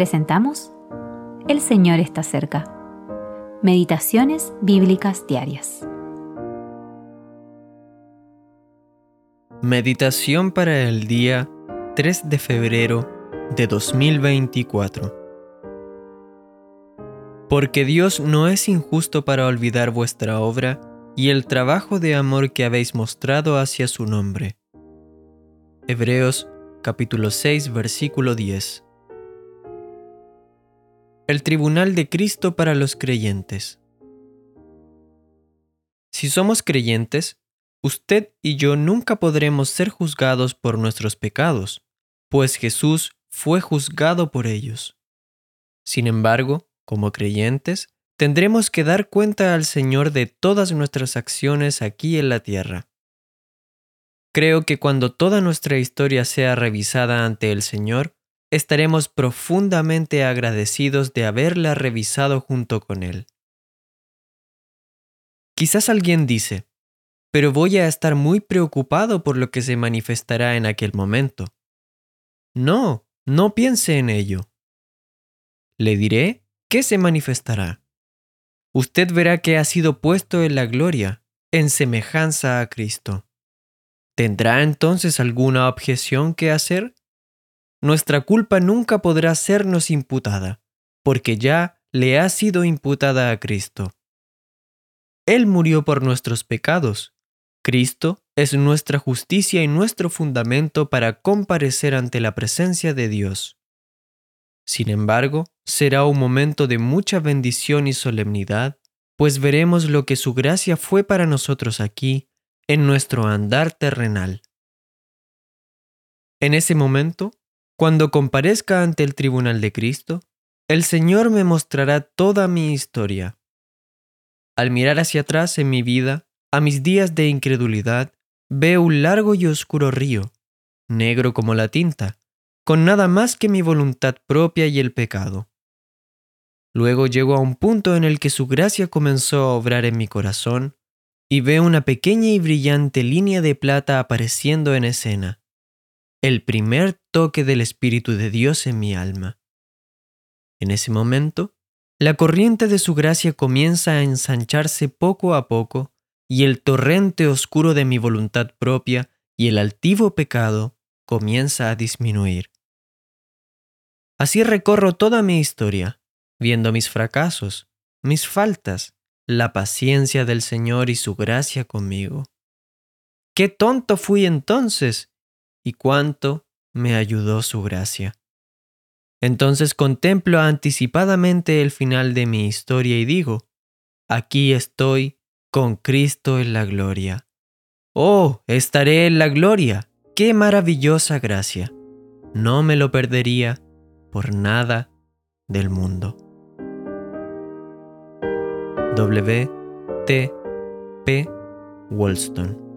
presentamos El Señor está cerca. Meditaciones Bíblicas Diarias. Meditación para el día 3 de febrero de 2024. Porque Dios no es injusto para olvidar vuestra obra y el trabajo de amor que habéis mostrado hacia su nombre. Hebreos capítulo 6 versículo 10. El Tribunal de Cristo para los creyentes. Si somos creyentes, usted y yo nunca podremos ser juzgados por nuestros pecados, pues Jesús fue juzgado por ellos. Sin embargo, como creyentes, tendremos que dar cuenta al Señor de todas nuestras acciones aquí en la tierra. Creo que cuando toda nuestra historia sea revisada ante el Señor, estaremos profundamente agradecidos de haberla revisado junto con Él. Quizás alguien dice, pero voy a estar muy preocupado por lo que se manifestará en aquel momento. No, no piense en ello. Le diré qué se manifestará. Usted verá que ha sido puesto en la gloria, en semejanza a Cristo. ¿Tendrá entonces alguna objeción que hacer? Nuestra culpa nunca podrá sernos imputada, porque ya le ha sido imputada a Cristo. Él murió por nuestros pecados. Cristo es nuestra justicia y nuestro fundamento para comparecer ante la presencia de Dios. Sin embargo, será un momento de mucha bendición y solemnidad, pues veremos lo que su gracia fue para nosotros aquí, en nuestro andar terrenal. En ese momento, cuando comparezca ante el tribunal de Cristo, el Señor me mostrará toda mi historia. Al mirar hacia atrás en mi vida, a mis días de incredulidad, veo un largo y oscuro río, negro como la tinta, con nada más que mi voluntad propia y el pecado. Luego llego a un punto en el que su gracia comenzó a obrar en mi corazón y veo una pequeña y brillante línea de plata apareciendo en escena el primer toque del Espíritu de Dios en mi alma. En ese momento, la corriente de su gracia comienza a ensancharse poco a poco y el torrente oscuro de mi voluntad propia y el altivo pecado comienza a disminuir. Así recorro toda mi historia, viendo mis fracasos, mis faltas, la paciencia del Señor y su gracia conmigo. ¡Qué tonto fui entonces! Y cuánto me ayudó su gracia. Entonces contemplo anticipadamente el final de mi historia y digo, aquí estoy con Cristo en la gloria. Oh, estaré en la gloria. Qué maravillosa gracia. No me lo perdería por nada del mundo. W. T. P. Wollstone